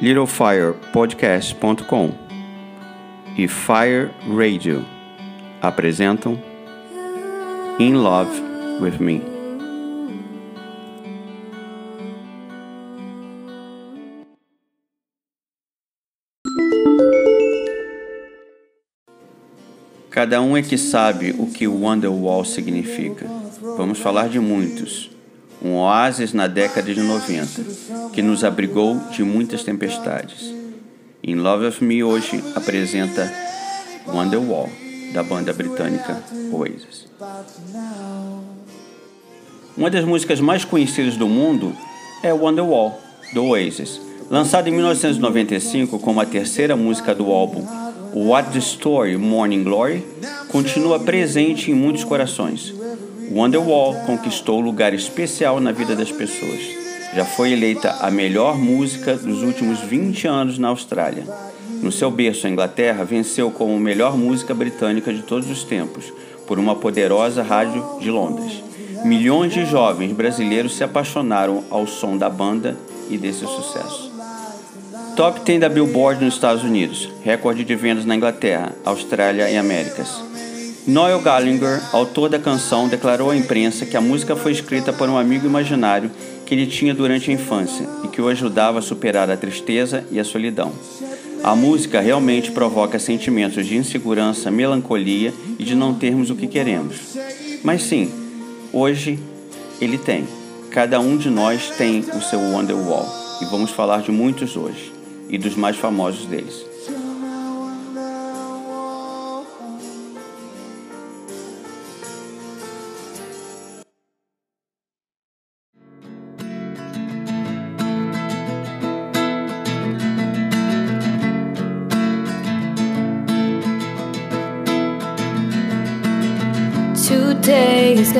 littlefirepodcast.com e Fire Radio apresentam In Love with Me. Cada um é que sabe o que o Wonderwall significa. Vamos falar de muitos. Um oásis na década de 90, que nos abrigou de muitas tempestades. In Love of Me hoje apresenta Wonderwall, da banda britânica Oasis. Uma das músicas mais conhecidas do mundo é Wonderwall, do Oasis. Lançada em 1995 como a terceira música do álbum What the Story Morning Glory, continua presente em muitos corações. Wonderwall conquistou lugar especial na vida das pessoas. Já foi eleita a melhor música dos últimos 20 anos na Austrália. No seu berço, a Inglaterra venceu como melhor música britânica de todos os tempos, por uma poderosa rádio de Londres. Milhões de jovens brasileiros se apaixonaram ao som da banda e desse sucesso. Top 10 da Billboard nos Estados Unidos, recorde de vendas na Inglaterra, Austrália e Américas. Noel Gallagher, autor da canção, declarou à imprensa que a música foi escrita por um amigo imaginário que ele tinha durante a infância e que o ajudava a superar a tristeza e a solidão. A música realmente provoca sentimentos de insegurança, melancolia e de não termos o que queremos. Mas sim, hoje ele tem. Cada um de nós tem o seu Wonderwall e vamos falar de muitos hoje e dos mais famosos deles.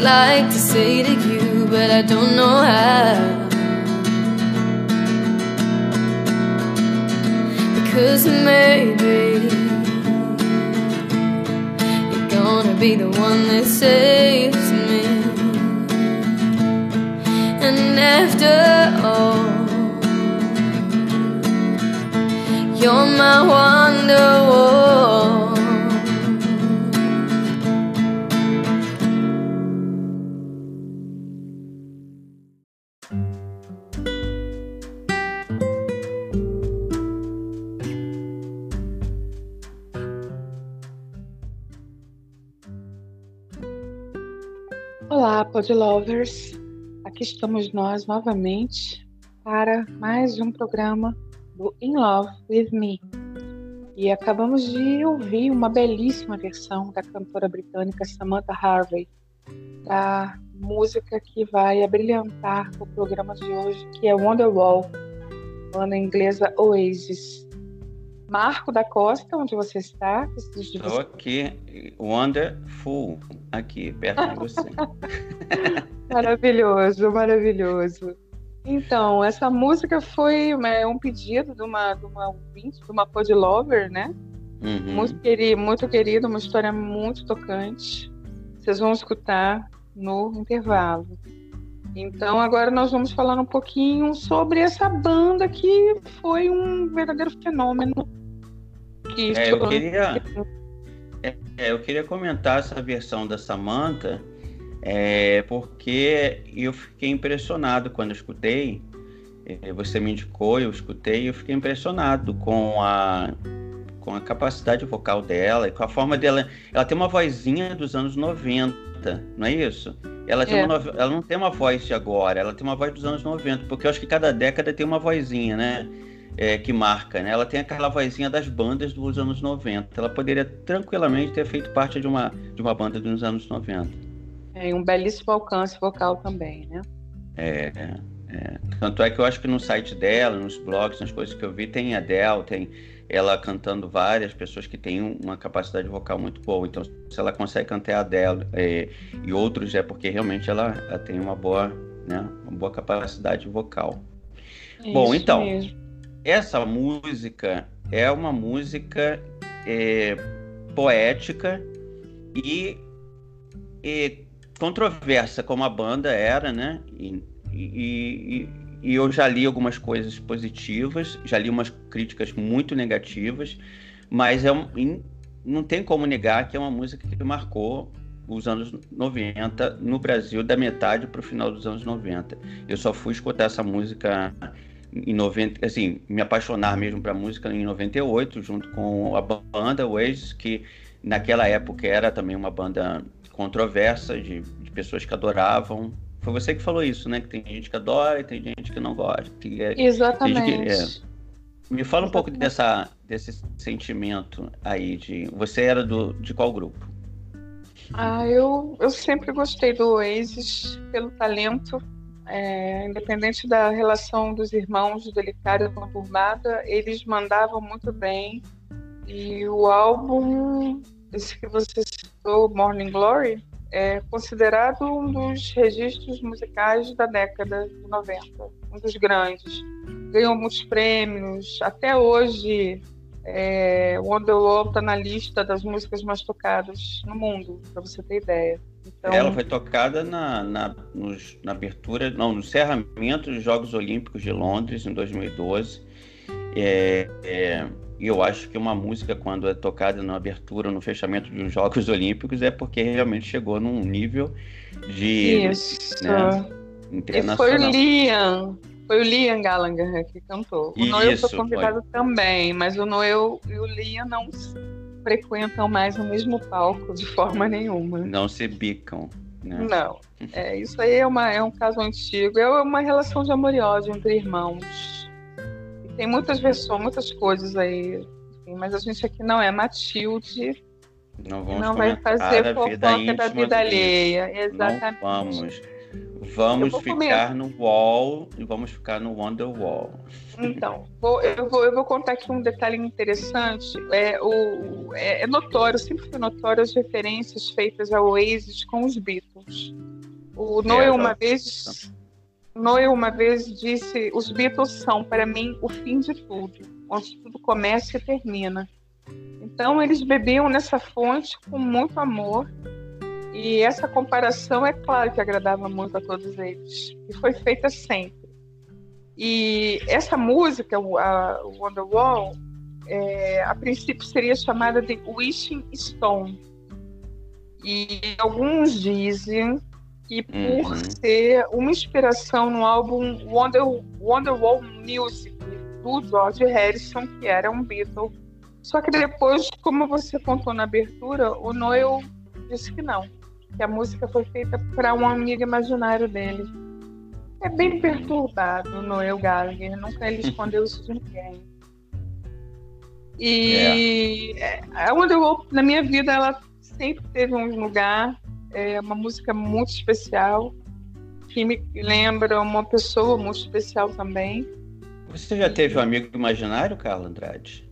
would like to say to you, but I don't know how. Because maybe you're gonna be the one that saves me. And after all, you're my wonderwall. Podlovers! Aqui estamos nós novamente para mais um programa do In Love with Me. E acabamos de ouvir uma belíssima versão da cantora britânica Samantha Harvey, da música que vai abrilhantar o programa de hoje, que é Wonderwall, banda inglesa Oasis. Marco da Costa, onde você está? Estou aqui, Wonderful, aqui, perto de você. maravilhoso, maravilhoso. Então, essa música foi é, um pedido de uma, de uma ouvinte, de uma podlover, né? Uhum. Muito, querido, muito querido, uma história muito tocante. Vocês vão escutar no intervalo. Então, agora nós vamos falar um pouquinho sobre essa banda que foi um verdadeiro fenômeno. Que É, eu queria, é, é, eu queria comentar essa versão da Samantha, é, porque eu fiquei impressionado quando eu escutei. é, Você me indicou, eu escutei, eu fiquei impressionado com a com a capacidade vocal dela e com a forma dela. Ela tem uma vozinha dos anos 90, não é isso? Ela, tem é. uma, ela não tem uma voz de agora, ela tem uma voz dos anos 90, porque eu acho que cada década tem uma vozinha, né? É, que marca, né? Ela tem aquela vozinha das bandas dos anos 90. Ela poderia tranquilamente ter feito parte de uma, de uma banda dos anos 90. É, um belíssimo alcance vocal também, né? É, é. Tanto é que eu acho que no site dela, nos blogs, nas coisas que eu vi, tem a Del, tem ela cantando várias pessoas que têm uma capacidade vocal muito boa. Então, se ela consegue cantar a dela é, e outros, é porque realmente ela, ela, tem uma boa, né, uma boa capacidade vocal. Isso Bom, então, mesmo. Essa música é uma música é, poética e, e, controversa, como a banda era, né? E, e, e eu já li algumas coisas positivas, já li umas críticas muito negativas, mas é um, não tem como negar que é uma música que marcou os anos 90 no Brasil, da metade para o final dos anos 90. Eu só fui escutar essa música em 90, assim, me apaixonar mesmo para música em 98, junto com a banda Oasis, que naquela época era também uma banda controversa, de, de pessoas que adoravam, foi você que falou isso, né? Que tem gente que adora e tem gente que não gosta. Que é, Exatamente. Que, é. Me fala um pouco dessa, desse sentimento aí de. Você era do, de qual grupo? Ah, eu, eu sempre gostei do Oasis pelo talento. É, independente da relação dos irmãos delicada e conturbada, eles mandavam muito bem. E o álbum, esse que você citou, Morning Glory, é considerado um dos registros musicais da década de 90, um dos grandes. Ganhou muitos prêmios, até hoje é, Wonderwall está na lista das músicas mais tocadas no mundo, para você ter ideia. Então... Ela foi tocada na, na, nos, na abertura, não, no encerramento dos Jogos Olímpicos de Londres em 2012. É, é, e eu acho que uma música, quando é tocada na abertura, no fechamento de uns Jogos Olímpicos, é porque realmente chegou num nível de. Isso. Né, internacional. E foi o Liam. Foi o Liam Gallagher que cantou. O Noel foi convidado também, mas o Noel e o Liam não frequentam mais o mesmo palco de forma nenhuma. Não se bicam. Né? Não. É, isso aí é, uma, é um caso antigo. É uma relação de amor e ódio entre irmãos tem muitas versões, muitas coisas aí. Enfim, mas a gente aqui não é Matilde. Não, vamos não vai fazer fofoca da vida alheia. Exatamente. Não vamos. Vamos ficar comer. no wall e vamos ficar no Wonderwall. Então, vou, eu, vou, eu vou contar aqui um detalhe interessante. É, o, é, é notório, sempre foi notório as referências feitas ao Oasis com os Beatles. O Noel, é, uma vez, Noel uma vez disse: Os Beatles são, para mim, o fim de tudo, onde tudo começa e termina. Então, eles bebiam nessa fonte com muito amor, e essa comparação, é claro que agradava muito a todos eles, e foi feita sempre. E essa música, a Wonderwall, é, a princípio seria chamada de Wishing Stone. E alguns dizem e por uhum. ser uma inspiração no álbum Wonder, Wonderwall Music do George Harrison, que era um Beatle. Só que depois, como você contou na abertura, o Noel disse que não, que a música foi feita para um amigo imaginário dele. É bem perturbado Noel Gallagher, nunca ele escondeu isso de ninguém. E é. a Wonderwall, na minha vida, ela sempre teve um lugar é uma música muito especial, que me lembra uma pessoa muito especial também. Você já teve um amigo imaginário, Carla Andrade?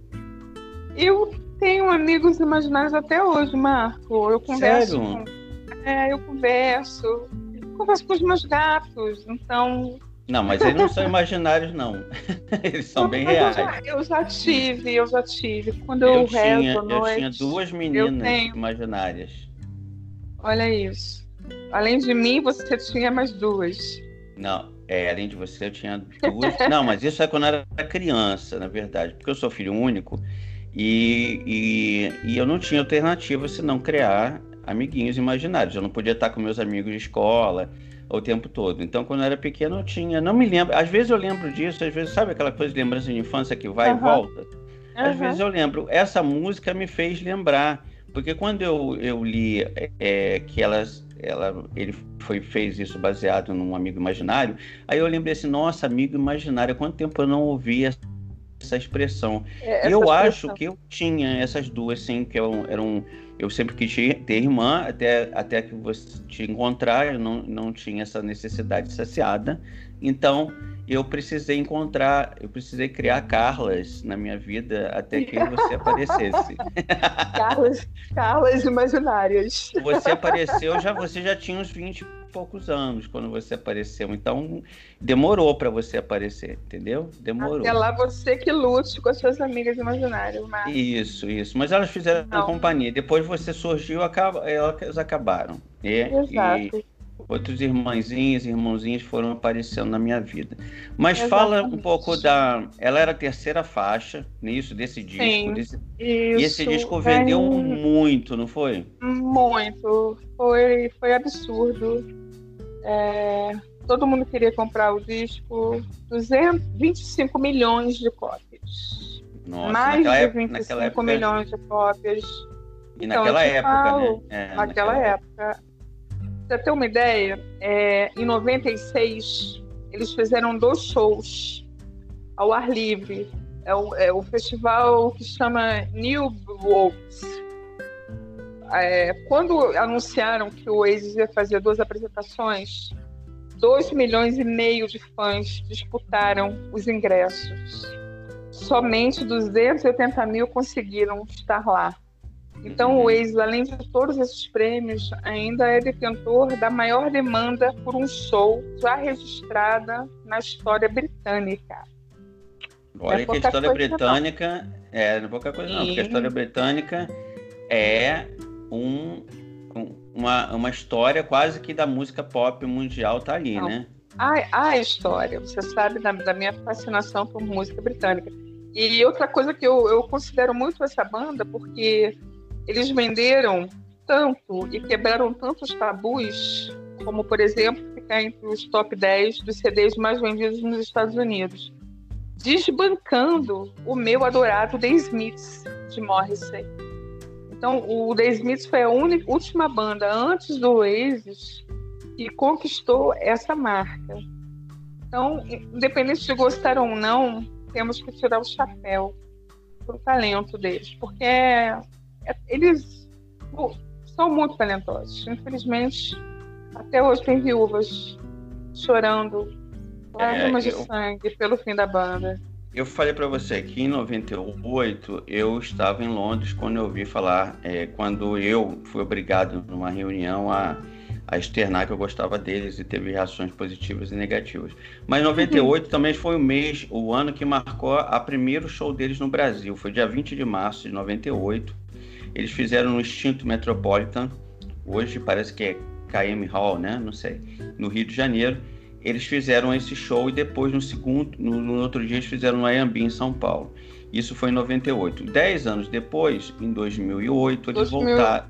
Eu tenho amigos imaginários até hoje, Marco. Eu converso Sério? com. É, eu converso. Eu converso com os meus gatos, então. Não, mas eles não são imaginários, não. Eles são não, bem reais. Eu já, eu já, tive, eu já tive. Quando eu, eu rezo tinha, noite, Eu tinha duas meninas imaginárias. Olha isso. Além de mim, você tinha mais duas. Não, é, além de você, eu tinha duas. Não, mas isso é quando eu era criança, na verdade, porque eu sou filho único e, e, e eu não tinha alternativa senão criar amiguinhos imaginários. Eu não podia estar com meus amigos de escola o tempo todo. Então, quando eu era pequeno, eu tinha. Não me lembro. Às vezes eu lembro disso, às vezes, sabe aquela coisa de lembrança de infância que vai uhum. e volta? às vezes eu lembro. Essa música me fez lembrar, porque quando eu, eu li é, que elas, ela, ele foi, fez isso baseado num amigo imaginário, aí eu lembrei assim, nossa, amigo imaginário, quanto tempo eu não ouvia essa expressão. É, essa eu expressão. acho que eu tinha essas duas, sim, que eram, eram eu sempre quis ter irmã, até, até que você te encontrar, eu não, não tinha essa necessidade saciada. Então, eu precisei encontrar, eu precisei criar Carlas na minha vida até que você aparecesse. Carlas, Carlas imaginárias. Você apareceu, já você já tinha uns 20 e poucos anos quando você apareceu. Então, demorou para você aparecer, entendeu? Demorou. Até lá você que lute com as suas amigas imaginárias, Marcos. Isso, isso. Mas elas fizeram Não. companhia. Depois você surgiu, elas acabaram. Exato. E outros irmãzinhos e irmãozinhos foram aparecendo na minha vida. Mas Exatamente. fala um pouco da. Ela era a terceira faixa nisso, desse disco. Sim, desse... E esse disco vendeu é... muito, não foi? Muito. Foi, foi absurdo. É... Todo mundo queria comprar o disco. 225 milhões de cópias. Nossa, Mais de época, 25 época... milhões de cópias. E então, naquela época, falo, né? É, naquela, naquela época você ter uma ideia, é, em 96 eles fizeram dois shows ao ar livre. É o, é o festival que chama New Worlds. É, quando anunciaram que o Oasis ia fazer duas apresentações, 2 milhões e meio de fãs disputaram os ingressos. Somente 280 mil conseguiram estar lá. Então, o Waze, além de todos esses prêmios, ainda é detentor da maior demanda por um show já registrada na história britânica. Olha é que a história britânica não. é, não é pouca coisa não, porque a história britânica é um, um, uma, uma história quase que da música pop mundial tá ali, não. né? A, a história, você sabe da, da minha fascinação por música britânica. E outra coisa que eu, eu considero muito essa banda, porque eles venderam tanto e quebraram tantos tabus, como, por exemplo, ficar entre os top 10 dos CDs mais vendidos nos Estados Unidos, desbancando o meu adorado The Smiths, de Morrissey. Então, o The Smiths foi a única, última banda antes do Oasis que conquistou essa marca. Então, independente de gostar ou não, temos que tirar o chapéu para o talento deles, porque é, eles são muito talentosos. Infelizmente, até hoje tem viúvas chorando lágrimas é, eu, de sangue pelo fim da banda. Eu falei para você que em 98 eu estava em Londres quando eu ouvi falar, é, quando eu fui obrigado numa reunião a, a externar que eu gostava deles e teve reações positivas e negativas. Mas 98 uhum. também foi o mês, o ano que marcou a primeiro show deles no Brasil. Foi dia 20 de março de 98 eles fizeram no extinto Metropolitan, hoje parece que é KM Hall, né? Não sei, no Rio de Janeiro. Eles fizeram esse show e depois no segundo, no, no outro dia eles fizeram no Ayambi em São Paulo. Isso foi em 98. Dez anos depois, em 2008, eles 2000. voltaram.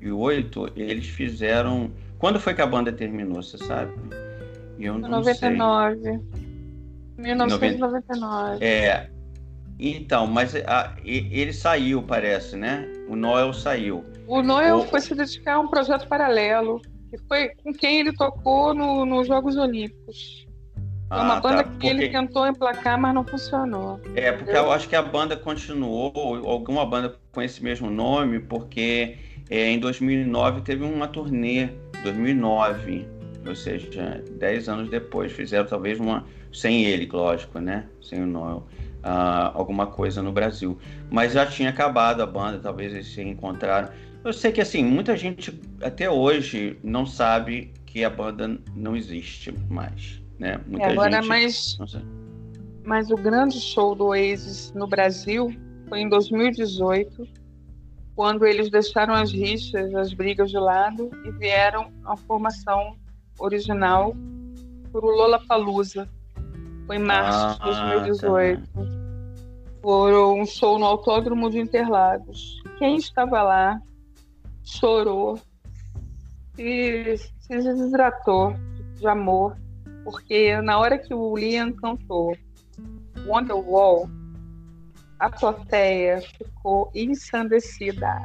Em 2008, eles fizeram. Quando foi que a banda terminou, você sabe? Eu não 99. sei. 1999. É, então, mas a, ele saiu, parece, né? O Noel saiu. O Noel o... foi se dedicar a um projeto paralelo, que foi com quem ele tocou no, nos Jogos Olímpicos. É uma ah, banda tá, que ele tentou emplacar, mas não funcionou. É, porque eu acho que a banda continuou, alguma banda com esse mesmo nome, porque é, em 2009 teve uma turnê, 2009, ou seja, 10 anos depois, fizeram talvez uma, sem ele, lógico, né? Sem o Noel uh, alguma coisa no Brasil. Mas já tinha acabado a banda, talvez eles se encontraram. Eu sei que assim, muita gente até hoje não sabe que a banda não existe mais, né? Muita é, agora, gente, mas, mas o grande show do Oasis no Brasil foi em 2018, quando eles deixaram as rixas, as brigas de lado e vieram à formação original por o Lollapalooza, foi em março ah, de 2018. Tá. Foram um show no Autódromo de Interlagos. Quem estava lá chorou e se desidratou de amor, porque na hora que o Liam cantou Wonderwall, a plateia ficou ensandecida.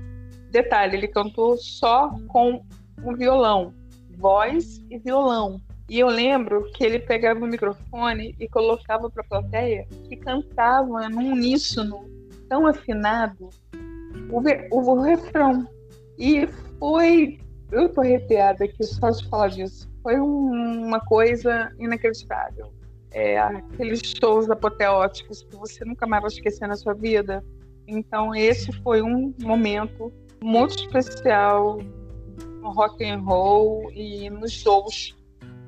Detalhe, ele cantou só com um violão, voz e violão. E eu lembro que ele pegava o microfone e colocava para a plateia e cantava num uníssono tão afinado o, o, o refrão. E foi. Eu tô arrepiada aqui só de falar disso. Foi um, uma coisa inacreditável. É, aqueles shows apoteóticos que você nunca mais vai esquecer na sua vida. Então, esse foi um momento muito especial no rock and roll e nos shows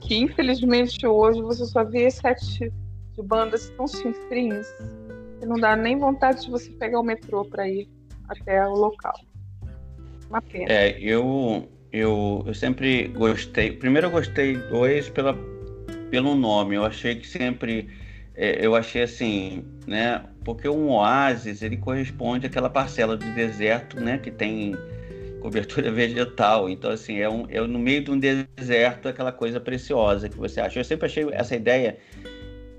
que infelizmente hoje você só vê sete de bandas tão cifrinhas que não dá nem vontade de você pegar o metrô para ir até o local. Uma pena. É, eu, eu, eu sempre gostei. Primeiro eu gostei dois pela, pelo nome. Eu achei que sempre. É, eu achei assim, né? Porque um oásis ele corresponde àquela parcela do deserto, né? Que tem cobertura vegetal. Então, assim, é, um, é no meio de um deserto aquela coisa preciosa que você acha. Eu sempre achei essa ideia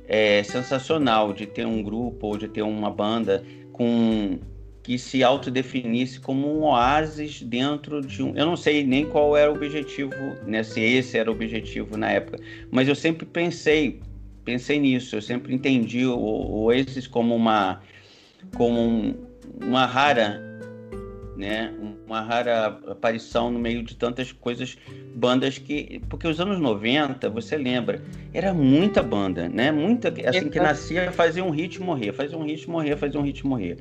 é, sensacional de ter um grupo ou de ter uma banda com que se autodefinisse como um oásis dentro de um. Eu não sei nem qual era o objetivo, né, se esse era o objetivo na época, mas eu sempre pensei, pensei nisso. Eu sempre entendi o, o Oasis como uma, como um, uma rara né? Uma rara aparição no meio de tantas coisas, bandas que. Porque os anos 90, você lembra, era muita banda, né? Muita. Assim que nascia, fazia um hit morrer, fazia um hit morrer, fazia um hit morrer.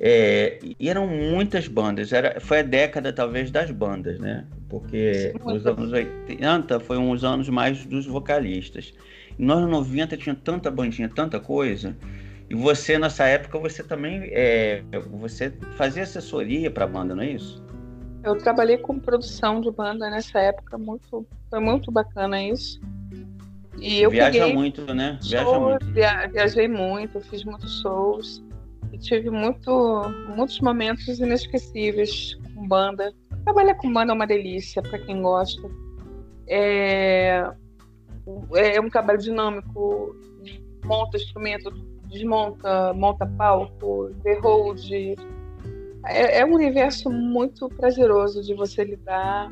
É, e eram muitas bandas, era, foi a década talvez das bandas, né? Porque Sim, os anos 80 foi uns anos mais dos vocalistas. E nos anos 90 tinha tanta bandinha, tanta coisa, e você, nessa época, você também é, você fazia assessoria para a banda, não é isso? Eu trabalhei com produção de banda nessa época, muito, foi muito bacana isso. E eu Viaja peguei muito, né? Viaja shows, muito. Via, viajei muito, fiz muitos shows. E tive muito, muitos momentos inesquecíveis com banda. Trabalhar com banda é uma delícia para quem gosta. É, é um trabalho dinâmico, monta instrumento desmonta, monta palco, The. É, é um universo muito prazeroso de você lidar.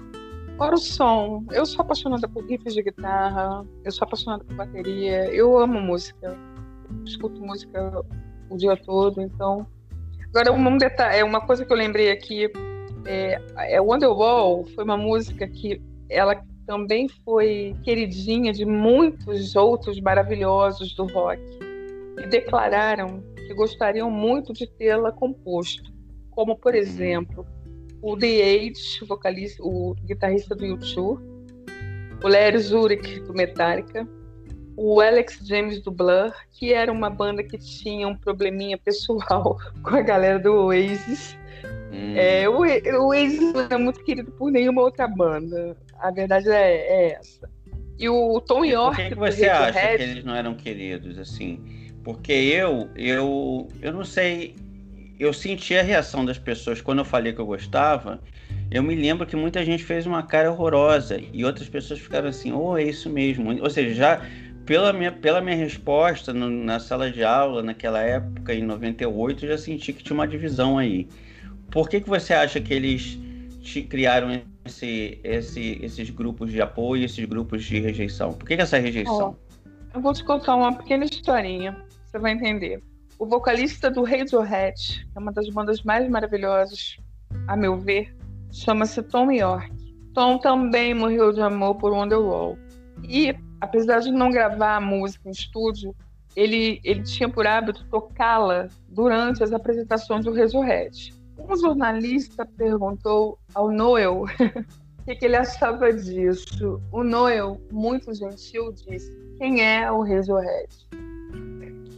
Fora o som, eu sou apaixonada por riffs de guitarra, eu sou apaixonada por bateria, eu amo música, escuto música o dia todo, então. Agora, um detalhe, é uma coisa que eu lembrei aqui, é, é Wonderwall foi uma música que ela também foi queridinha de muitos outros maravilhosos do rock que declararam que gostariam muito de tê-la composto, como por exemplo o The Age, vocalista, o guitarrista do U2, o Larry Zurich do Metallica, o Alex James do Blur, que era uma banda que tinha um probleminha pessoal com a galera do Oasis. Hum. É, o, o Oasis não é muito querido por nenhuma outra banda. A verdade é, é essa. E o Tom York. Por que, que você acha que eles não eram queridos assim? Porque eu, eu, eu não sei, eu senti a reação das pessoas quando eu falei que eu gostava. Eu me lembro que muita gente fez uma cara horrorosa e outras pessoas ficaram assim, oh, é isso mesmo. Ou seja, já pela minha, pela minha resposta no, na sala de aula, naquela época, em 98, eu já senti que tinha uma divisão aí. Por que, que você acha que eles te, criaram esse, esse, esses grupos de apoio, esses grupos de rejeição? Por que, que essa rejeição? Oh, eu vou te contar uma pequena historinha você vai entender. O vocalista do Radiohead, que é uma das bandas mais maravilhosas, a meu ver, chama-se Tom York. Tom também morreu de amor por Wonderwall. E, apesar de não gravar a música em estúdio, ele, ele tinha por hábito tocá-la durante as apresentações do Radiohead. Um jornalista perguntou ao Noel o que, que ele achava disso. O Noel, muito gentil, disse: Quem é o Radiohead?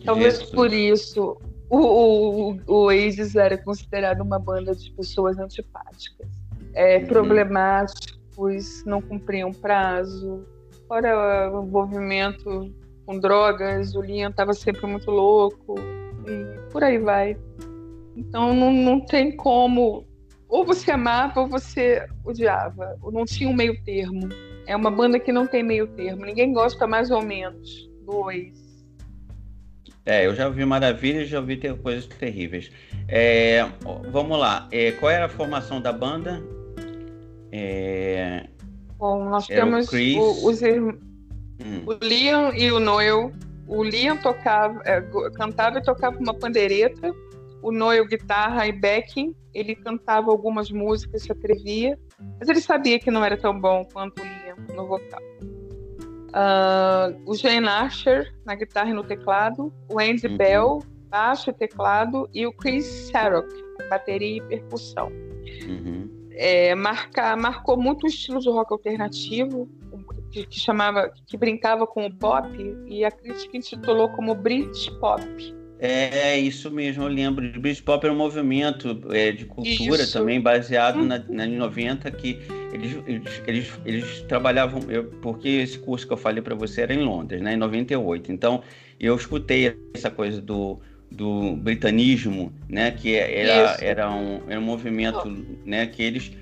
Talvez isso. por isso o, o, o Oasis era considerado uma banda de pessoas antipáticas. É, uhum. Problemáticos, não cumpriam prazo. Fora o envolvimento com drogas, o Liam estava sempre muito louco. E por aí vai. Então não, não tem como. Ou você amava ou você odiava. Ou não tinha um meio termo. É uma banda que não tem meio termo. Ninguém gosta mais ou menos do Oasis. É, eu já ouvi maravilhas, já ouvi ter coisas terríveis. É, vamos lá. É, qual era a formação da banda? É, Bom, nós temos o, o, os. Hum. O Liam e o Noel. O Liam tocava, é, cantava e tocava uma pandeireta. O Noel guitarra e backing. Ele cantava algumas músicas, se atrevia, mas ele sabia que não era tão bom quanto o Liam no vocal. Uh, o Jane Asher na guitarra e no teclado, o Andy uhum. Bell baixo e teclado e o Chris Sarok bateria e percussão. Uhum. É, marca, marcou muito o estilo de rock alternativo, que, que, chamava, que brincava com o pop, e a crítica intitulou como Britpop. É, é isso mesmo, eu lembro. De Britpop era um movimento é, de cultura isso. também, baseado na, na 90, que eles, eles, eles, eles trabalhavam, eu, porque esse curso que eu falei para você era em Londres, né, em 98. Então, eu escutei essa coisa do, do britanismo, né, que é, era, era, um, era um movimento, oh. né, que eles,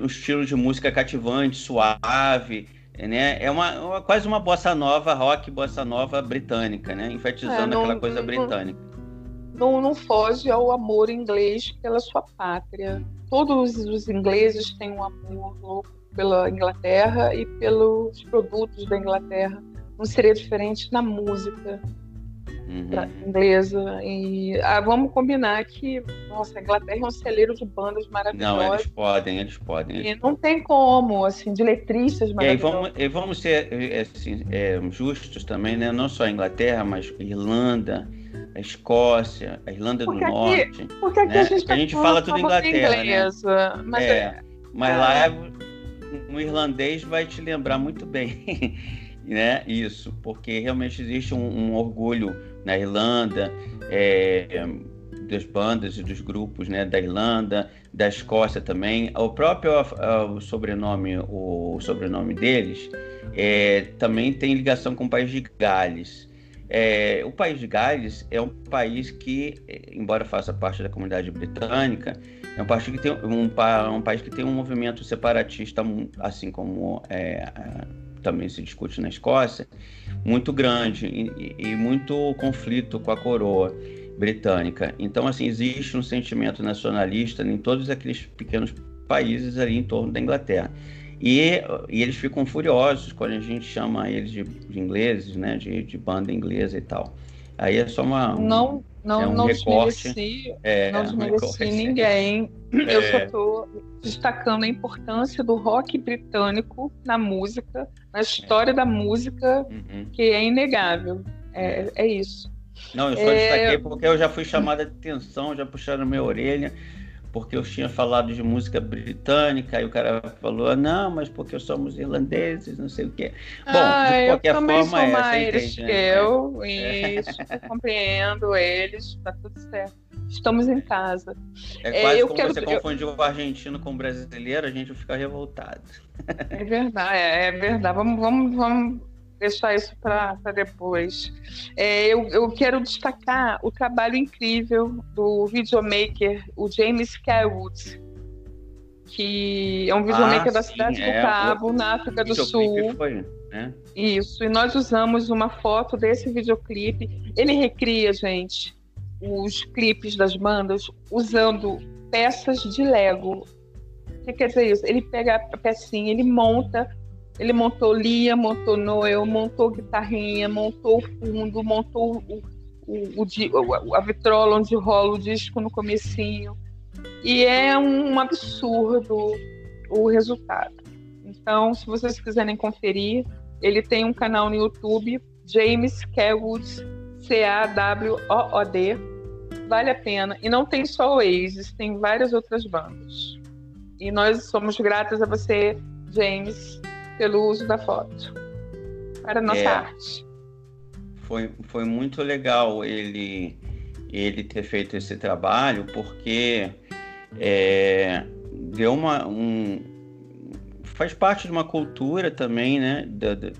um estilo de música cativante, suave, né? É uma, uma, quase uma bossa nova, rock bossa nova britânica, né? Enfatizando é, não, aquela coisa britânica. Não, não foge ao amor inglês pela sua pátria. Todos os ingleses têm um amor louco pela Inglaterra e pelos produtos da Inglaterra. Não seria diferente na música uhum. inglesa. E ah, vamos combinar que, nossa, a Inglaterra é um celeiro de bandas maravilhosas. Não, eles podem, eles podem. Eles... E não tem como, assim, de letristas maravilhosas. E, vamos, e vamos ser assim, é, justos também, né? Não só a Inglaterra, mas Irlanda, a Escócia, a Irlanda porque do aqui, Norte. Porque aqui né? a gente, a gente fala tudo Inglaterra, né? inglesa, né? Mas, é, é, mas lá é, um irlandês vai te lembrar muito bem, né? Isso, porque realmente existe um, um orgulho na Irlanda, é, das bandas e dos grupos né, da Irlanda, da Escócia também. O próprio o sobrenome, o sobrenome deles é, também tem ligação com o país de Gales. É, o país de Gales é um país que, embora faça parte da comunidade britânica, é um país que tem um, um país que tem um movimento separatista, assim como é, também se discute na Escócia, muito grande e, e, muito conflito com a coroa britânica. Então, assim, existe um sentimento nacionalista em todos aqueles pequenos países ali em torno da Inglaterra. E, e eles ficam furiosos quando a gente chama eles de, de ingleses, né, de, de, banda inglesa e tal. Aí é só uma. Não, não, é um não recorte. Desmereci, é, não desmereci um ninguém. É. Eu só estou destacando a importância do rock britânico na música, na história é. da música, uhum. que é inegável. É, é isso. Não, eu só é... destaquei porque eu já fui chamada de atenção, já puxaram minha orelha porque eu tinha falado de música britânica, e o cara falou, não, mas porque somos irlandeses, não sei o quê. Bom, ah, de qualquer eu também forma, sou é, mais que né? eu, isso, eu compreendo eles, tá tudo certo. Estamos em casa. É quase é, como quero... você confundiu o argentino com o brasileiro, a gente fica revoltado. É verdade, é, é verdade. Vamos, vamos, vamos deixar isso para depois. É, eu, eu, quero destacar o trabalho incrível do videomaker, o James Kelwood, que é um videomaker ah, da sim, cidade é, do Cabo, o, na África do Sul. Foi, né? Isso, e nós usamos uma foto desse videoclipe. Ele recria, gente, os clipes das bandas usando peças de Lego. O que quer dizer isso? Ele pega a pecinha, ele monta ele montou Lia, montou Noel, montou guitarrinha, montou o fundo, montou o, o, o, a vitrola onde rola o disco no comecinho. E é um absurdo o resultado. Então, se vocês quiserem conferir, ele tem um canal no YouTube, James Kelwood, C-A-W-O-O-D. Vale a pena. E não tem só o Oasis, tem várias outras bandas. E nós somos gratas a você, James, pelo uso da foto para a nossa é, arte. Foi, foi muito legal ele, ele ter feito esse trabalho, porque é, deu uma. Um, faz parte de uma cultura também, né? Da, da,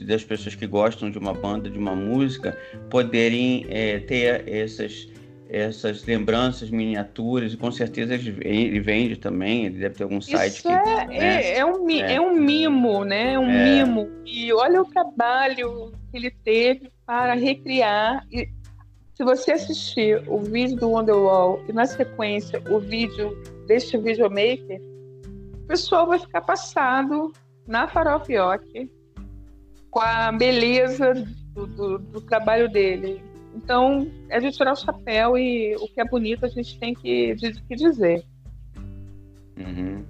das pessoas que gostam de uma banda, de uma música, poderem é, ter essas essas lembranças, miniaturas, e com certeza ele vende também, ele deve ter algum site Isso que, é, né? é, é, um, é. é um mimo, né? É um é. mimo. E olha o trabalho que ele teve para recriar. E Se você assistir o vídeo do Wonderwall e na sequência o vídeo deste videomaker, o pessoal vai ficar passado na Farofioque com a beleza do, do, do, trabalho dele. Então, é de tirar o chapéu e o que é bonito a gente tem que, que dizer. Uhum.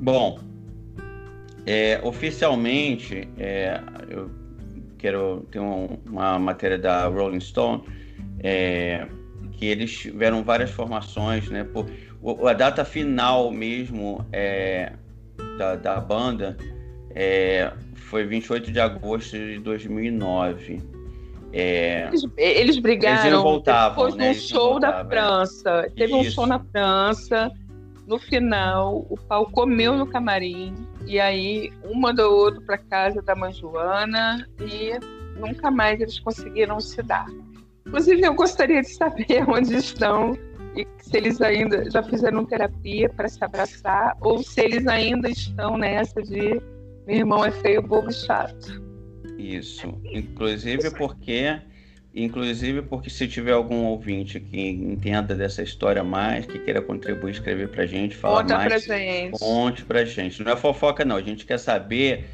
Bom, é, oficialmente, é, eu quero ter um, uma matéria da Rolling Stone, é, que eles tiveram várias formações, né? Por, a data final mesmo é, da, da banda é, foi 28 de agosto de 2009. É, eles, eles brigaram eles voltavam, depois né? de um show da França. Teve Isso. um show na França. No final, o pau comeu no camarim. E aí, um mandou o outro para casa da mãe Joana. E nunca mais eles conseguiram se dar. Inclusive, eu gostaria de saber onde estão e se eles ainda já fizeram terapia para se abraçar ou se eles ainda estão nessa de meu irmão é feio, bobo e chato. Isso. Inclusive porque inclusive porque se tiver algum ouvinte que entenda dessa história mais, que queira contribuir, escrever pra gente, falar Conta mais, pra gente. conte pra gente. Não é fofoca não, a gente quer saber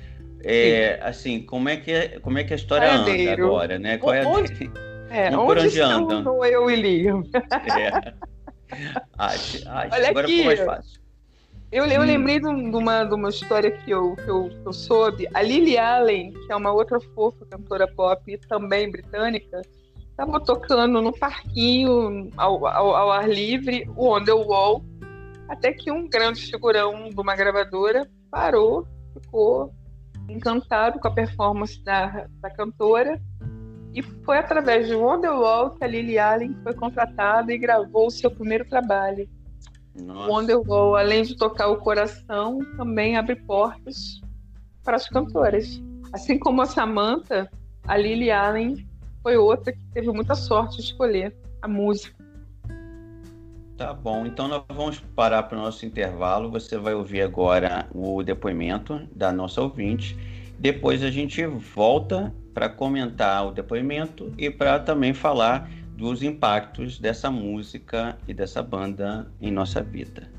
é, assim, como é que é, como é que a história anda agora, né? Qual é, onde, é, onde, onde anda? eu e Liam? É. Acho, acho. Olha agora aqui. ficou mais fácil. Eu, eu lembrei de uma, de uma história que eu, que, eu, que eu soube. A Lily Allen, que é uma outra fofa cantora pop, também britânica, estava tocando no parquinho, ao, ao, ao, ar livre, o Wonderwall, até que um grande figurão de uma gravadora parou, ficou encantado com a performance da, da cantora e foi através de Wonderwall que a Lily Allen foi contratada e gravou o seu primeiro trabalho. Nossa. Wonderwall, além de tocar o coração, também abre portas para as cantoras. Assim como a Samantha, a Lily Allen foi outra que teve muita sorte de escolher a música. Tá bom, então nós vamos parar para o nosso intervalo. Você vai ouvir agora o depoimento da nossa ouvinte. Depois a gente volta para comentar o depoimento e para também falar dos impactos dessa música e dessa banda em nossa vida.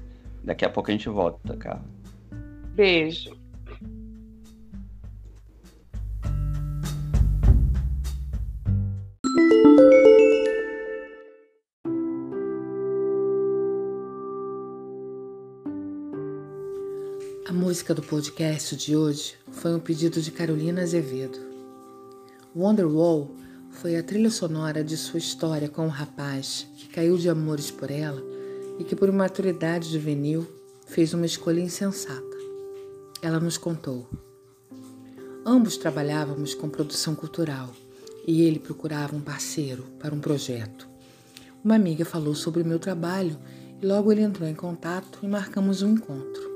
Daqui a pouco a gente volta, Carla. Beijo. A música do podcast de hoje foi um pedido de Carolina Azevedo. Wonderwall foi a trilha sonora de sua história com um rapaz que caiu de amores por ela e que, por imaturidade juvenil, fez uma escolha insensata. Ela nos contou. Ambos trabalhávamos com produção cultural e ele procurava um parceiro para um projeto. Uma amiga falou sobre o meu trabalho e logo ele entrou em contato e marcamos um encontro.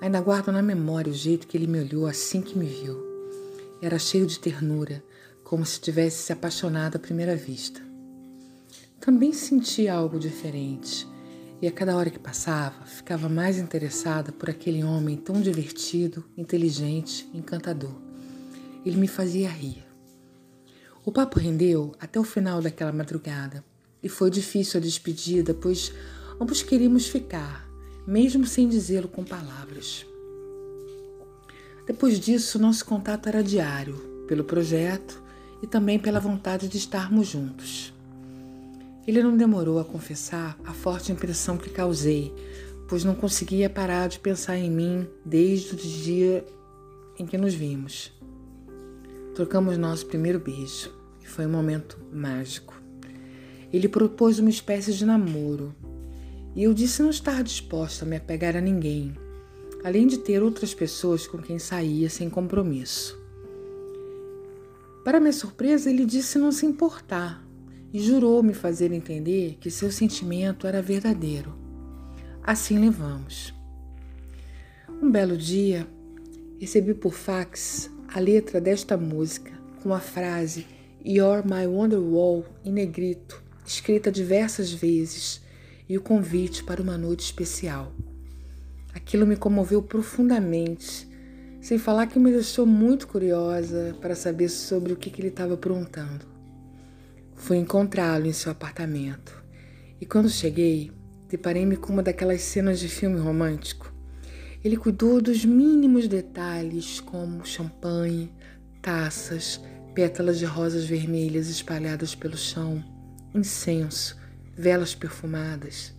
Ainda guardo na memória o jeito que ele me olhou assim que me viu. Era cheio de ternura como se tivesse se apaixonado à primeira vista. Também sentia algo diferente e a cada hora que passava ficava mais interessada por aquele homem tão divertido, inteligente, encantador. Ele me fazia rir. O papo rendeu até o final daquela madrugada e foi difícil a despedida, pois ambos queríamos ficar, mesmo sem dizê-lo com palavras. Depois disso, nosso contato era diário, pelo projeto e também pela vontade de estarmos juntos. Ele não demorou a confessar a forte impressão que causei, pois não conseguia parar de pensar em mim desde o dia em que nos vimos. Trocamos nosso primeiro beijo e foi um momento mágico. Ele propôs uma espécie de namoro e eu disse não estar disposta a me apegar a ninguém, além de ter outras pessoas com quem saía sem compromisso. Para minha surpresa, ele disse não se importar e jurou me fazer entender que seu sentimento era verdadeiro. Assim levamos. Um belo dia, recebi por fax a letra desta música com a frase You're My Wonderwall em negrito, escrita diversas vezes, e o convite para uma noite especial. Aquilo me comoveu profundamente sem falar que me deixou muito curiosa para saber sobre o que, que ele estava aprontando. Fui encontrá-lo em seu apartamento e quando cheguei, deparei-me com uma daquelas cenas de filme romântico. Ele cuidou dos mínimos detalhes, como champanhe, taças, pétalas de rosas vermelhas espalhadas pelo chão, incenso, velas perfumadas.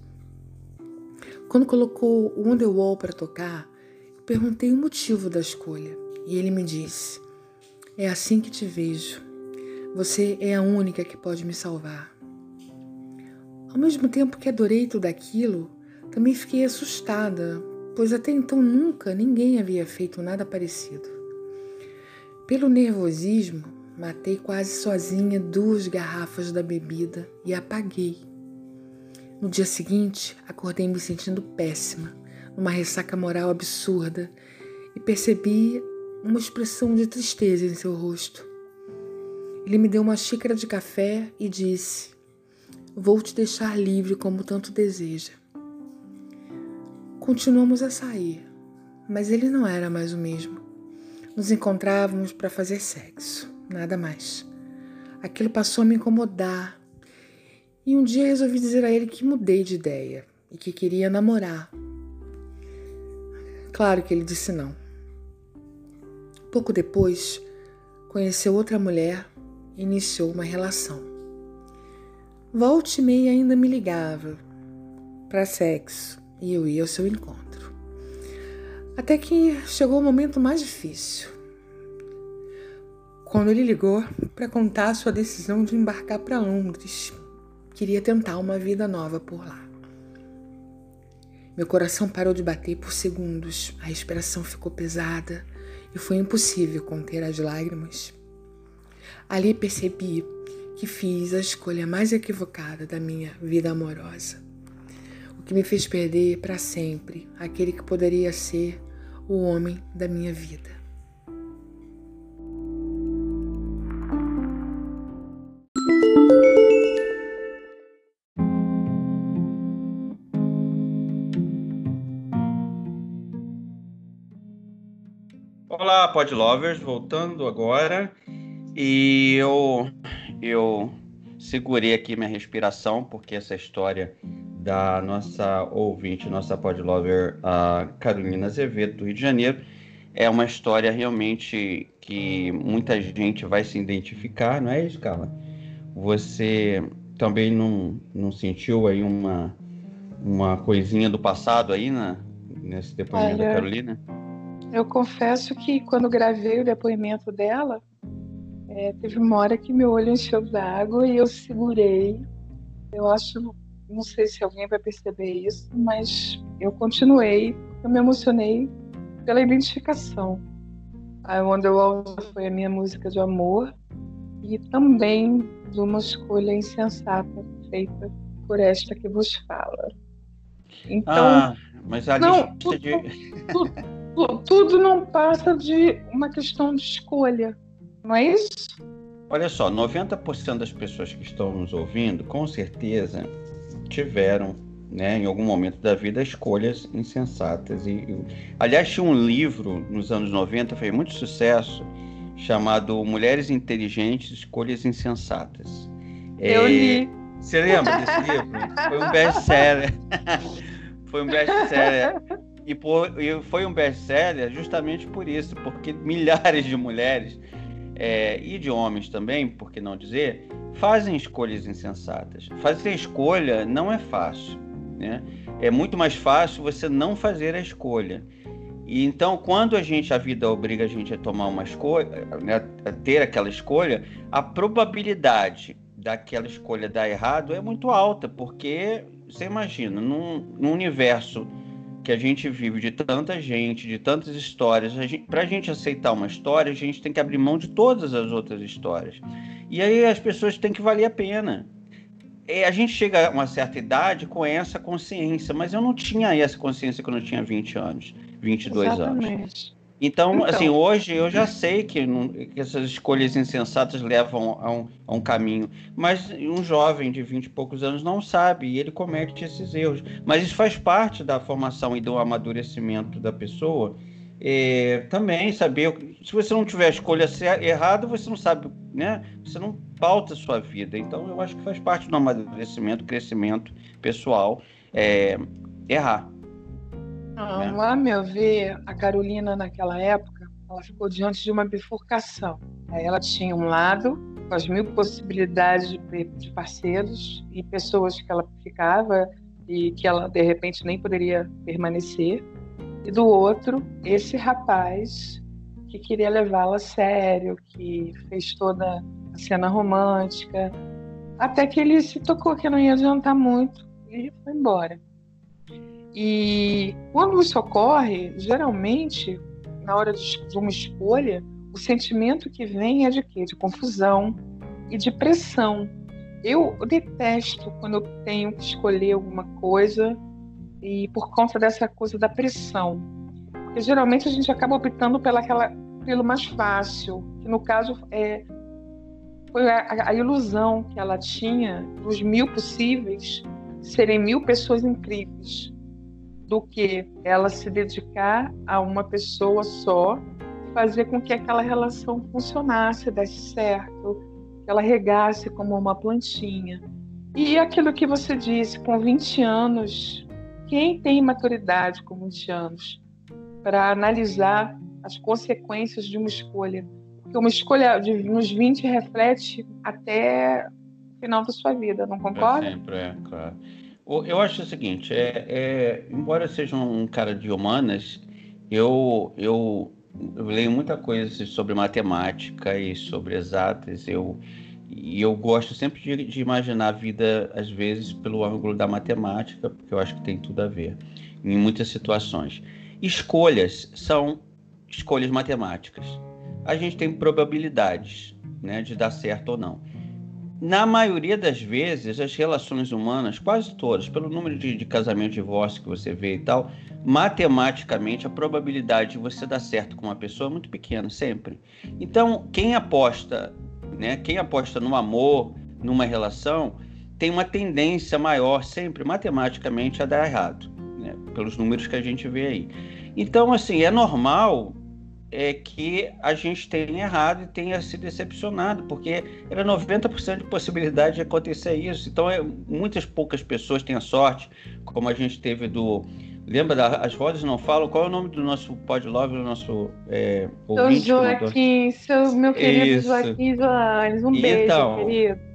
Quando colocou o Wonderwall para tocar, perguntei o motivo da escolha e ele me disse: É assim que te vejo. Você é a única que pode me salvar. Ao mesmo tempo que adorei tudo aquilo, também fiquei assustada, pois até então nunca ninguém havia feito nada parecido. Pelo nervosismo, Matei quase sozinha duas garrafas da bebida e apaguei. No dia seguinte, acordei me sentindo péssima, numa ressaca moral absurda, e percebi uma expressão de tristeza em seu rosto. Ele me deu uma xícara de café e disse: Vou te deixar livre como tanto deseja. Continuamos a sair, mas ele não era mais o mesmo. Nos encontrávamos para fazer sexo nada mais. Aquilo passou a me incomodar. E um dia resolvi dizer a ele que mudei de ideia e que queria namorar. Claro que ele disse não. Pouco depois, conheceu outra mulher e iniciou uma relação. Volte e meia ainda me ligava para sexo e eu ia ao seu encontro. Até que chegou o momento mais difícil quando ele ligou para contar sua decisão de embarcar para Londres. Queria tentar uma vida nova por lá. Meu coração parou de bater por segundos, a respiração ficou pesada e foi impossível conter as lágrimas. Ali percebi que fiz a escolha mais equivocada da minha vida amorosa, o que me fez perder para sempre aquele que poderia ser o homem da minha vida. Pod Lovers, voltando agora. E eu, eu segurei aqui minha respiração, porque essa história da nossa ouvinte, nossa Pod Lover, a Carolina Azevedo, do Rio de Janeiro, é uma história realmente que muita gente vai se identificar, não é isso, Carla? Você também não, não sentiu aí uma, uma coisinha do passado aí na, nesse depoimento Olha, da Carolina? Eu confesso que quando gravei o depoimento dela, é, teve uma hora que meu olho encheu d'água e eu segurei. Eu acho, não sei se alguém vai perceber isso, mas eu continuei, eu me emocionei pela identificação. A Wonderwall foi a minha música de amor e também de uma escolha insensata feita por esta que vos fala. Então, ah, mas a não, tudo, de... tudo, tudo não passa de uma questão de escolha, não é isso? Olha só, 90% das pessoas que estão nos ouvindo, com certeza, tiveram, né, em algum momento da vida, escolhas insensatas. E, aliás, tinha um livro nos anos 90, fez muito sucesso, chamado Mulheres Inteligentes, Escolhas Insensatas. Eu é, li. Você lembra desse livro? Foi um best-seller. Foi um best-seller. E, por, e foi um best-seller justamente por isso, porque milhares de mulheres é, e de homens também, por que não dizer, fazem escolhas insensatas. Fazer escolha não é fácil, né? É muito mais fácil você não fazer a escolha. E então, quando a gente a vida obriga a gente a tomar uma escolha, né, a ter aquela escolha, a probabilidade daquela escolha dar errado é muito alta, porque você imagina, num, num universo que a gente vive de tanta gente, de tantas histórias, para a gente aceitar uma história, a gente tem que abrir mão de todas as outras histórias. E aí as pessoas têm que valer a pena. E a gente chega a uma certa idade com essa consciência, mas eu não tinha essa consciência quando eu tinha 20 anos, 22 Exatamente. anos. Então, então, assim, hoje eu já sei que, não, que, essas escolhas insensatas levam a um, a um, caminho, mas um jovem de 20 e poucos anos não sabe e ele comete esses erros. Mas isso faz parte da formação e do amadurecimento da pessoa é, também saber. Se você não tiver a escolha errada, você não sabe, né? Você não pauta a sua vida. Então, eu acho que faz parte do amadurecimento, crescimento pessoal, é, errar. Não, né? A meu ver, a Carolina, naquela época, ela ficou diante de uma bifurcação. Ela tinha um lado, com as mil possibilidades de, de parceiros e pessoas que ela ficava e que ela, de repente, nem poderia permanecer e do outro, esse rapaz que queria levá-la a sério, que fez toda a cena romântica, até que ele se tocou que não ia adiantar muito e foi embora. E quando isso ocorre, geralmente, na hora de uma escolha, o sentimento que vem é de quê? De confusão e de pressão. Eu detesto quando eu tenho que escolher alguma coisa e por conta dessa coisa da pressão. Porque geralmente a gente acaba optando pela aquela, pelo mais fácil, que no caso é, foi a, a ilusão que ela tinha dos mil possíveis serem mil pessoas incríveis, do que ela se dedicar a uma pessoa só, fazer com que aquela relação funcionasse, desse certo, que ela regasse como uma plantinha. E aquilo que você disse, com 20 anos, quem tem maturidade com 20 anos para analisar as consequências de uma escolha? Porque uma escolha de, nos 20 reflete até o final da sua vida, não concorda? É sempre, é, claro. Eu acho o seguinte, é, é, embora seja um cara de humanas, eu, eu, eu leio muita coisa sobre matemática e sobre exatas. Eu, e eu gosto sempre de, de, imaginar a vida, às vezes, pelo ângulo da matemática, porque eu acho que tem tudo a ver, em muitas situações. Escolhas são escolhas matemáticas. A gente tem probabilidades né, de dar certo ou não. Na maioria das vezes, as relações humanas, quase todas, pelo número de, de e divórcio que você vê e tal, matematicamente a probabilidade de você dar certo com uma pessoa é muito pequena, sempre. Então, quem aposta né? Quem aposta no amor, numa relação, tem uma tendência maior sempre, matematicamente, a dar errado, né? pelos números que a gente vê aí. Então, assim, é normal é que a gente tenha errado e tenha se decepcionado, porque era 90% de possibilidade de acontecer isso. Então, é, muitas poucas pessoas têm a sorte, como a gente teve do Lembra da As Vozes Não Falam? Qual é o nome do nosso podlove, do nosso é, ouvinte? Seu Joaquim, seu, meu querido Isso. Joaquim Joanes. Um beijo, então, querido.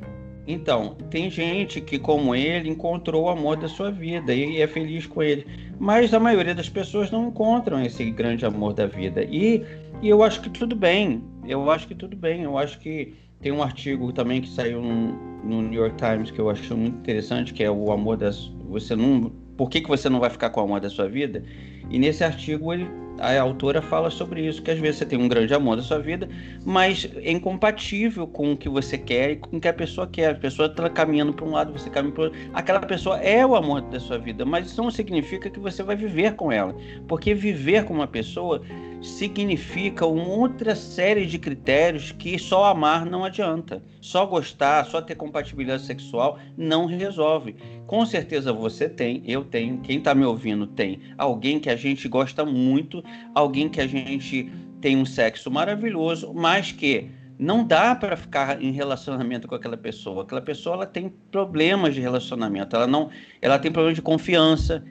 Então, tem gente que, como ele, encontrou o amor da sua vida e é feliz com ele. Mas a maioria das pessoas não encontram esse grande amor da vida. E, e eu acho que tudo bem. Eu acho que tudo bem. Eu acho que tem um artigo também que saiu no, no New York Times que eu acho muito interessante, que é o amor das. Você não por que, que você não vai ficar com o amor da sua vida? E nesse artigo ele, a autora fala sobre isso, que às vezes você tem um grande amor da sua vida, mas é incompatível com o que você quer e com o que a pessoa quer. A pessoa está caminhando para um lado, você caminha para outro. Aquela pessoa é o amor da sua vida, mas isso não significa que você vai viver com ela. Porque viver com uma pessoa significa uma outra série de critérios que só amar não adianta. Só gostar, só ter compatibilidade sexual não resolve. Com certeza você tem, eu tenho, quem está me ouvindo tem alguém que a gente gosta muito, alguém que a gente tem um sexo maravilhoso, mas que não dá para ficar em relacionamento com aquela pessoa. Aquela pessoa ela tem problemas de relacionamento, ela não, ela tem problemas de confiança,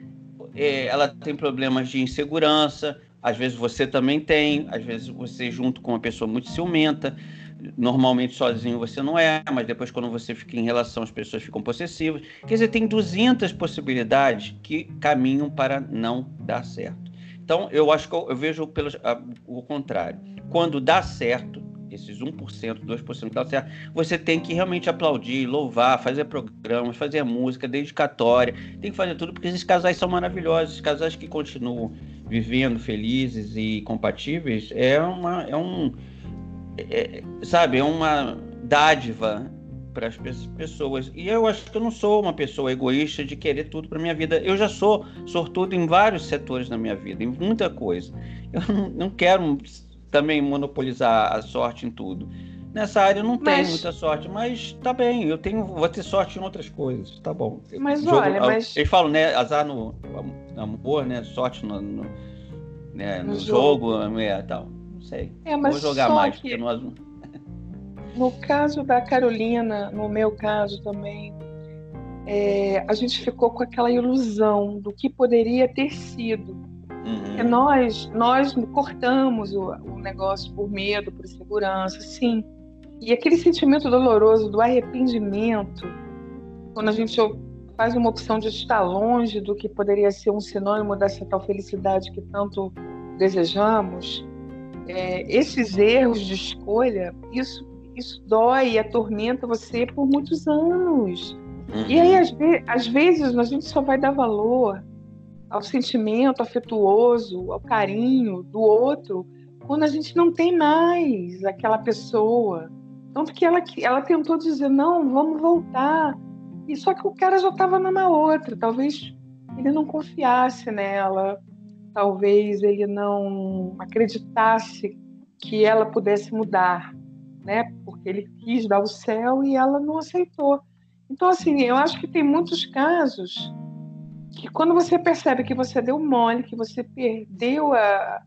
é, ela tem problemas de insegurança, às vezes você também tem, às vezes você junto com uma pessoa muito ciumenta. Normalmente sozinho você não é, mas depois quando você fica em relação as pessoas ficam possessivas. Quer dizer, tem 200 possibilidades que caminham para não dar certo. Então, eu acho que eu, eu vejo pelo, a, o contrário. Quando dá certo, esses 1%, 2% que dá certo, você tem que realmente aplaudir, louvar, fazer programas, fazer música dedicatória, tem que fazer tudo, porque esses casais são maravilhosos, esses casais que continuam vivendo felizes e compatíveis, é uma, é um, é, sabe, é uma dádiva para as pessoas. E eu acho que eu não sou uma pessoa egoísta de querer tudo para minha vida. Eu já sou sortudo em vários setores da minha vida, em muita coisa. Eu não, não quero também monopolizar a sorte em tudo. Nessa área eu não tenho muita sorte, mas tá bem, eu tenho, vou ter sorte em outras coisas, tá bom. Mas Jogo, olha, mas... Eles falam, né, azar no, no amor, né, sorte no, no, né? No, no jogo, jogo é, tal. Não sei. É, mas Vou jogar mais, que... porque no No caso da Carolina, no meu caso também, é, a gente ficou com aquela ilusão do que poderia ter sido. Uhum. nós, nós cortamos o, o negócio por medo, por segurança, sim. E aquele sentimento doloroso do arrependimento, quando a gente faz uma opção de estar longe do que poderia ser um sinônimo dessa tal felicidade que tanto desejamos, é, esses erros de escolha, isso, isso dói e atormenta você por muitos anos. Uhum. E aí, às, ve às vezes, a gente só vai dar valor ao sentimento afetuoso, ao carinho do outro, quando a gente não tem mais aquela pessoa. Tanto que ela, ela tentou dizer, não, vamos voltar. E só que o cara já estava numa outra. Talvez ele não confiasse nela, talvez ele não acreditasse que ela pudesse mudar, né? Porque ele quis dar o céu e ela não aceitou. Então, assim, eu acho que tem muitos casos que quando você percebe que você deu mole, que você perdeu a.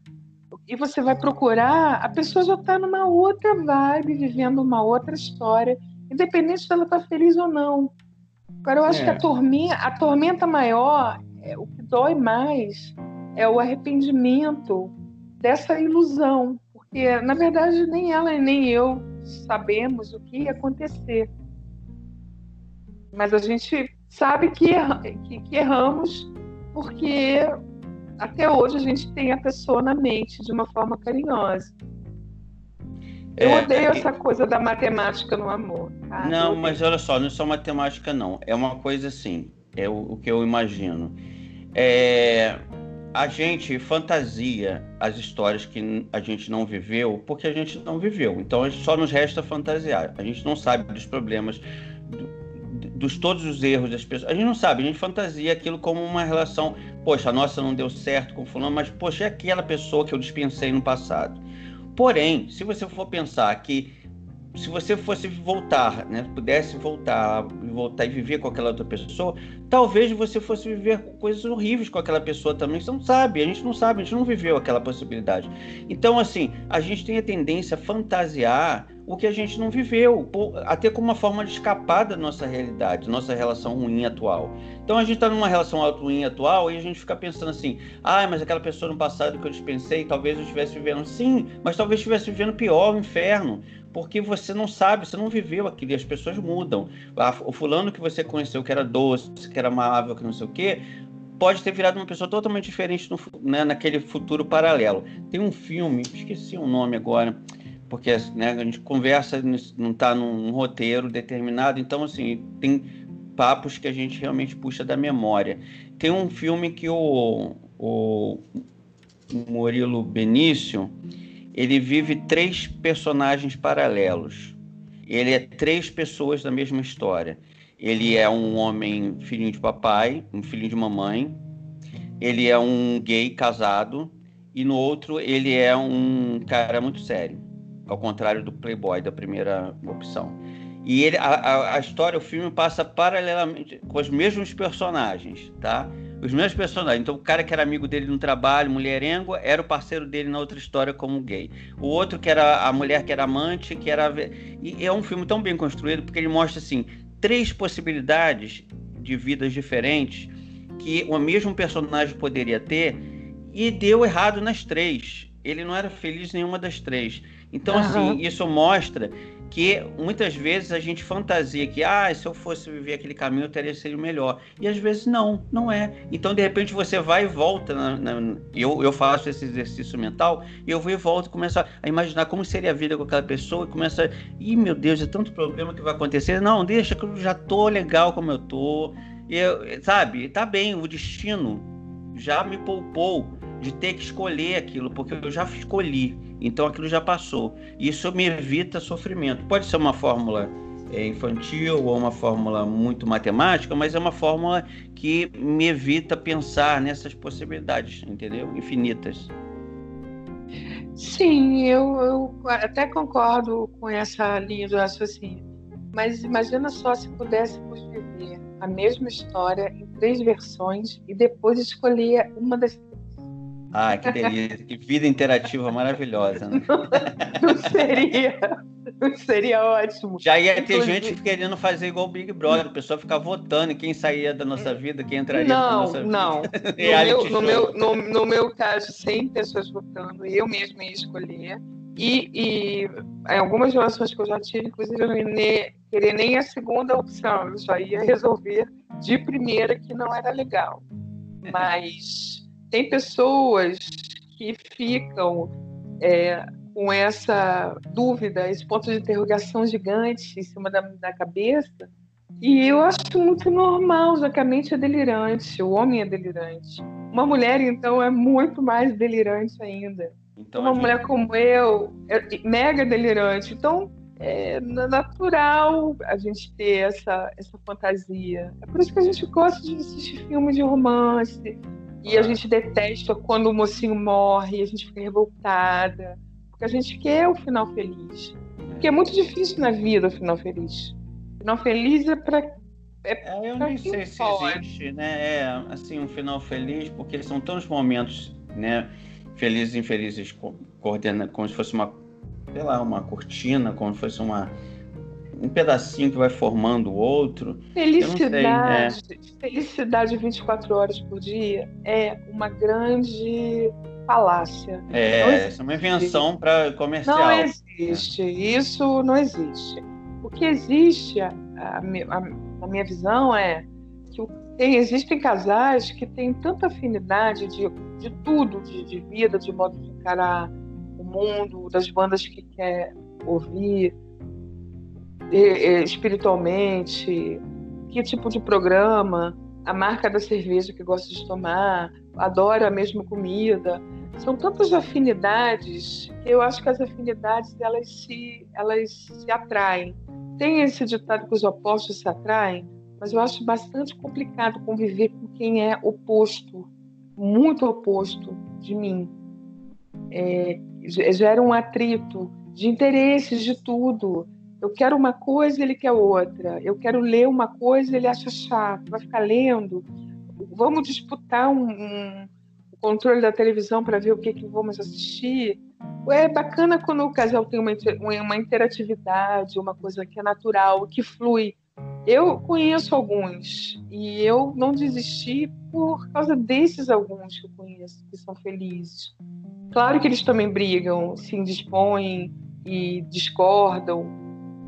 e você vai procurar, a pessoa já está numa outra vibe, vivendo uma outra história, independente se ela está feliz ou não. Agora, eu acho é. que a tormenta, a tormenta maior, é, o que dói mais, é o arrependimento dessa ilusão, porque, na verdade, nem ela nem eu sabemos o que ia acontecer. Mas a gente sabe que, que, que erramos porque até hoje a gente tem a pessoa na mente de uma forma carinhosa. Eu é, odeio é, essa coisa da matemática no amor. Tá? Não, mas olha só, não é só matemática, não. É uma coisa assim, é o, o que eu imagino. É, a gente fantasia as histórias que a gente não viveu porque a gente não viveu. Então só nos resta fantasiar. A gente não sabe dos problemas dos todos os erros das pessoas. A gente não sabe, a gente fantasia aquilo como uma relação. Poxa, a nossa não deu certo com fulano, mas poxa, é aquela pessoa que eu dispensei no passado. Porém, se você for pensar que se você fosse voltar, né, pudesse voltar, voltar e viver com aquela outra pessoa, talvez você fosse viver coisas horríveis com aquela pessoa também. Você não sabe, a gente não sabe, a gente não viveu aquela possibilidade. Então, assim, a gente tem a tendência a fantasiar o que a gente não viveu, até como uma forma de escapar da nossa realidade, nossa relação ruim atual. Então a gente está numa relação ruim atual e a gente fica pensando assim: ah, mas aquela pessoa no passado que eu dispensei, talvez eu estivesse vivendo. Sim, mas talvez estivesse vivendo pior, o inferno, porque você não sabe, você não viveu aquilo e as pessoas mudam. O fulano que você conheceu, que era doce, que era amável, que não sei o quê, pode ter virado uma pessoa totalmente diferente no, né, naquele futuro paralelo. Tem um filme, esqueci o nome agora porque né, a gente conversa, não está num roteiro determinado, então assim, tem papos que a gente realmente puxa da memória. Tem um filme que o, o Murilo Benício, ele vive três personagens paralelos. Ele é três pessoas da mesma história. Ele é um homem filhinho de papai, um filhinho de mamãe. Ele é um gay casado e no outro ele é um cara muito sério ao contrário do Playboy da primeira opção. E ele, a, a, história, o filme passa paralelamente com os mesmos personagens, tá? Os mesmos personagens. Então, o cara que era amigo dele no trabalho, mulherengo, era o parceiro dele na outra história como gay. O outro que era a mulher que era amante, que era. E é um filme tão bem construído porque ele mostra, assim, três possibilidades de vidas diferentes que o mesmo personagem poderia ter e deu errado nas três. Ele não era feliz em nenhuma das três. Então, uhum. assim, isso mostra que muitas vezes a gente fantasia que, ah, se eu fosse viver aquele caminho, eu teria sido melhor. E às vezes não, não é. Então, de repente, você vai e volta. Na, na, eu, eu faço esse exercício mental e eu vou e volto começo a imaginar como seria a vida com aquela pessoa e começa a, ih, meu Deus, é tanto problema que vai acontecer. Não, deixa que eu já tô legal como eu tô. Eu, sabe, tá bem, o destino já me poupou de ter que escolher aquilo, porque eu já escolhi, então aquilo já passou. Isso me evita sofrimento. Pode ser uma fórmula é, infantil ou uma fórmula muito matemática, mas é uma fórmula que me evita pensar nessas possibilidades, entendeu? Infinitas. Sim, eu, eu até concordo com essa linha do raciocínio. Mas imagina só se pudéssemos viver a mesma história em três versões e depois escolher uma das Ah, que delícia, que vida interativa maravilhosa, né? Não, não seria, não seria ótimo. Já ia ter Inclusive... gente querendo fazer igual o Big Brother, a pessoa ficar votando quem saía da nossa vida, quem entraria não, na nossa não. vida. Não, no, meu, no, meu, no, meu caso, 100 pessoas votando, eu mesma ia escolher. E, e em algumas relações que eu já tive, inclusive, eu não ia querer nem a segunda opção, eu já ia resolver de primeira que não era legal. Mas tem pessoas que ficam é, com essa dúvida, esse ponto de interrogação gigante em cima da, da cabeça. E eu acho muito normal, já que a mente é delirante, o homem é delirante. Uma mulher, então, é muito mais delirante ainda. Então, Uma gente... mulher como eu é mega delirante. Então, é natural a gente ter essa, essa fantasia. É por isso que a gente gosta de assistir filmes de romance, e a gente detesta quando o mocinho morre, a gente fica revoltada. Porque a gente quer o final feliz. Porque é muito difícil na vida o final feliz. O final feliz é para é, é, eu nem sei se existe, né? É, assim, um final feliz, porque são tantos momentos, né? Felizes e infelizes, coordena, como se fosse uma, sei lá, uma cortina, como se fosse uma, um pedacinho que vai formando o outro. Felicidade, sei, né? felicidade 24 horas por dia é uma grande falácia. É, isso é uma invenção para comercial. Não existe, isso não existe. O que existe, a, a, a, minha visão, é que tem, existem casais que têm tanta afinidade de, de tudo, de, de vida, de modo de encarar o mundo, das bandas que quer ouvir, espiritualmente, que tipo de programa, a marca da cerveja que gosta de tomar, adora a mesma comida. São tantas afinidades que eu acho que as afinidades elas se, elas se atraem. Tem esse ditado que os opostos se atraem, mas eu acho bastante complicado conviver com quem é oposto, muito oposto de mim. É, gera um atrito de interesses de tudo. Eu quero uma coisa, ele quer outra. Eu quero ler uma coisa, ele acha chato. Vai ficar lendo. Vamos disputar um, um controle da televisão para ver o que, que vamos assistir. É bacana quando o casal tem uma, uma interatividade, uma coisa que é natural, que flui. Eu conheço alguns e eu não desisti por causa desses alguns que eu conheço, que são felizes. Claro que eles também brigam, se indispõem e discordam,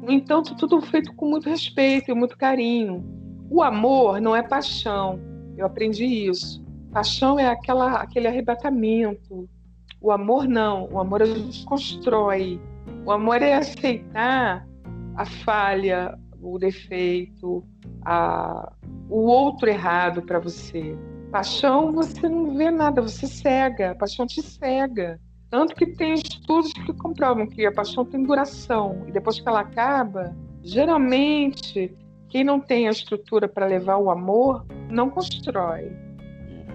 no entanto, tudo feito com muito respeito e muito carinho. O amor não é paixão. Eu aprendi isso. Paixão é aquela, aquele arrebatamento. O amor não. O amor a gente constrói. O amor é aceitar a falha, o defeito, a, o outro errado para você. Paixão, você não vê nada, você cega. Paixão te cega. Tanto que tem estudos que comprovam que a paixão tem duração e depois que ela acaba, geralmente quem não tem a estrutura para levar o amor não constrói. Uhum.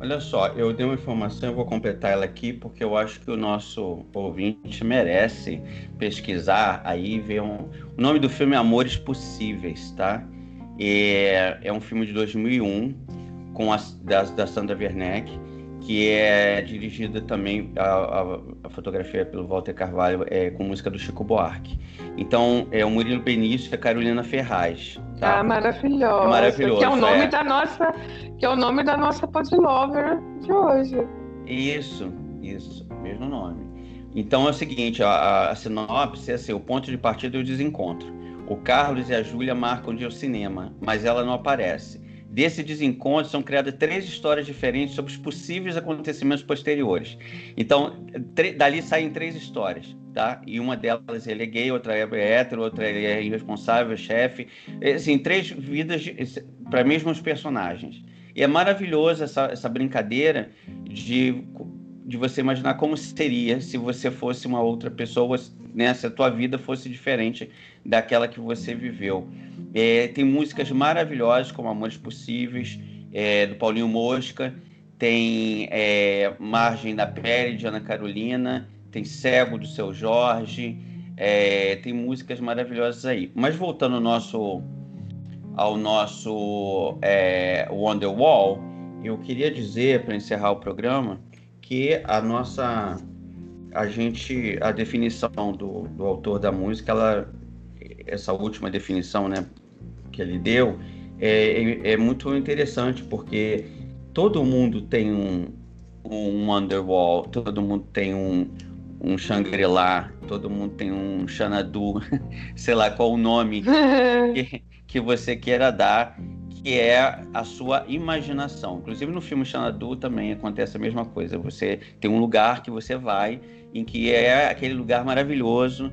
Olha só, eu dei uma informação, eu vou completar ela aqui porque eu acho que o nosso ouvinte merece pesquisar aí ver um... o nome do filme é Amores Possíveis, tá? É, é um filme de 2001 com a, da, da Sandra Werneck que é dirigida também a, a, fotografia pelo Walter Carvalho é com música do Chico Buarque. Então é o Murilo Benício e a Carolina Ferraz. Tá? Ah, maravilhoso. É maravilhoso. Que é o nome é. da nossa, que é o nome da nossa podlover de hoje. Isso, isso, mesmo nome. Então é o seguinte, a, a sinopse é assim, o ponto de partida e o desencontro. O Carlos e a Júlia marcam de ir ao cinema, mas ela não aparece. Desse desencontro são criadas três histórias diferentes sobre os possíveis acontecimentos posteriores. Então, dali saem três histórias, tá? E uma delas ele é gay, outra é hétero, outra é irresponsável, chefe. É, assim, três vidas para mesmos personagens. E é maravilhoso essa, essa brincadeira de, de você imaginar como seria se você fosse uma outra pessoa, né? se a tua vida fosse diferente daquela que você viveu. É, tem músicas maravilhosas, como Amores Possíveis, é, do Paulinho Mosca, tem é, Margem da Pele, de Ana Carolina, tem Cego, do Seu Jorge, é, tem músicas maravilhosas aí. Mas voltando ao nosso, ao nosso é, Wonderwall, eu queria dizer, para encerrar o programa, porque a nossa a gente a definição do, do autor da música ela essa última definição né que ele deu é, é, é muito interessante porque todo mundo tem um, um Underwall todo mundo tem um, um Shangri-La, todo mundo tem um Xanadu, sei lá qual o nome que, que você queira dar, que é a sua imaginação. Inclusive no filme Xanadu também acontece a mesma coisa. Você tem um lugar que você vai, em que é aquele lugar maravilhoso,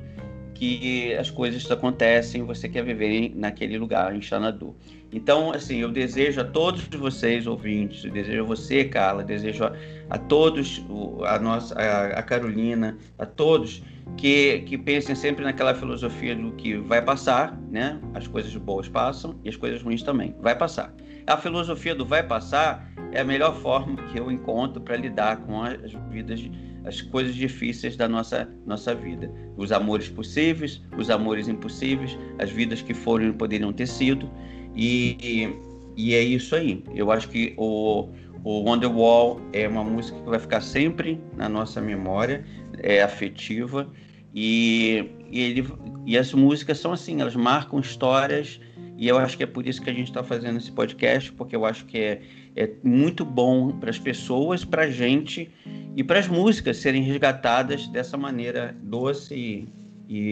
que as coisas acontecem, você quer viver naquele lugar, em Xanadu. Então, assim, eu desejo a todos vocês, ouvintes, eu desejo a você, Carla, desejo a, a todos, a, nossa, a, a, Carolina, a todos, que, que pensem sempre naquela filosofia do que vai passar, né? As coisas boas passam e as coisas ruins também. Vai passar. A filosofia do vai passar é a melhor forma que eu encontro para lidar com as vidas, as coisas difíceis da nossa, nossa vida. Os amores possíveis, os amores impossíveis, as vidas que foram e poderiam ter sido. E, e é isso aí. Eu acho que o, o Wonderwall é uma música que vai ficar sempre na nossa memória, é afetiva. E, e, ele, e as músicas são assim, elas marcam histórias. E eu acho que é por isso que a gente está fazendo esse podcast, porque eu acho que é, é muito bom para as pessoas, para a gente e para as músicas serem resgatadas dessa maneira doce e,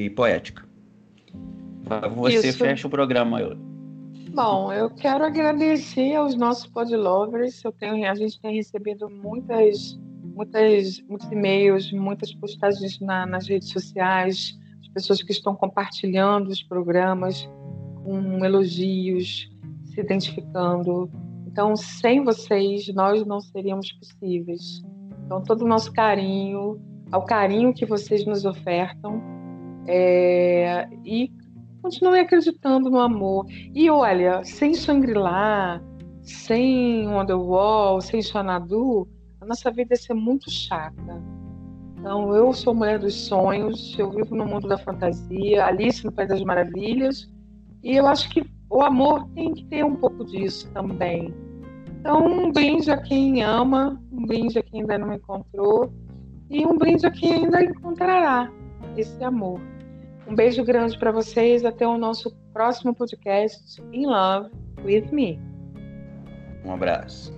e poética. Você isso. fecha o programa, eu. Bom, eu quero agradecer aos nossos podlovers. Eu tenho, a gente tem recebido muitas, muitas, muitos e-mails, muitas postagens na, nas redes sociais, as pessoas que estão compartilhando os programas com elogios, se identificando. Então, sem vocês, nós não seríamos possíveis. Então, todo o nosso carinho, ao carinho que vocês nos ofertam, é, e continue acreditando no amor. E olha, sem Shangri-La, sem Wonderwall, sem Xanadu, a nossa vida ia ser muito chata. Então, eu sou mulher dos sonhos, eu vivo no mundo da fantasia, Alice no País das Maravilhas, e eu acho que o amor tem que ter um pouco disso também. Então, um brinde a quem ama, um brinde a quem ainda não encontrou, e um brinde a quem ainda encontrará esse amor. Um beijo grande para vocês. Até o nosso próximo podcast In Love with Me. Um abraço.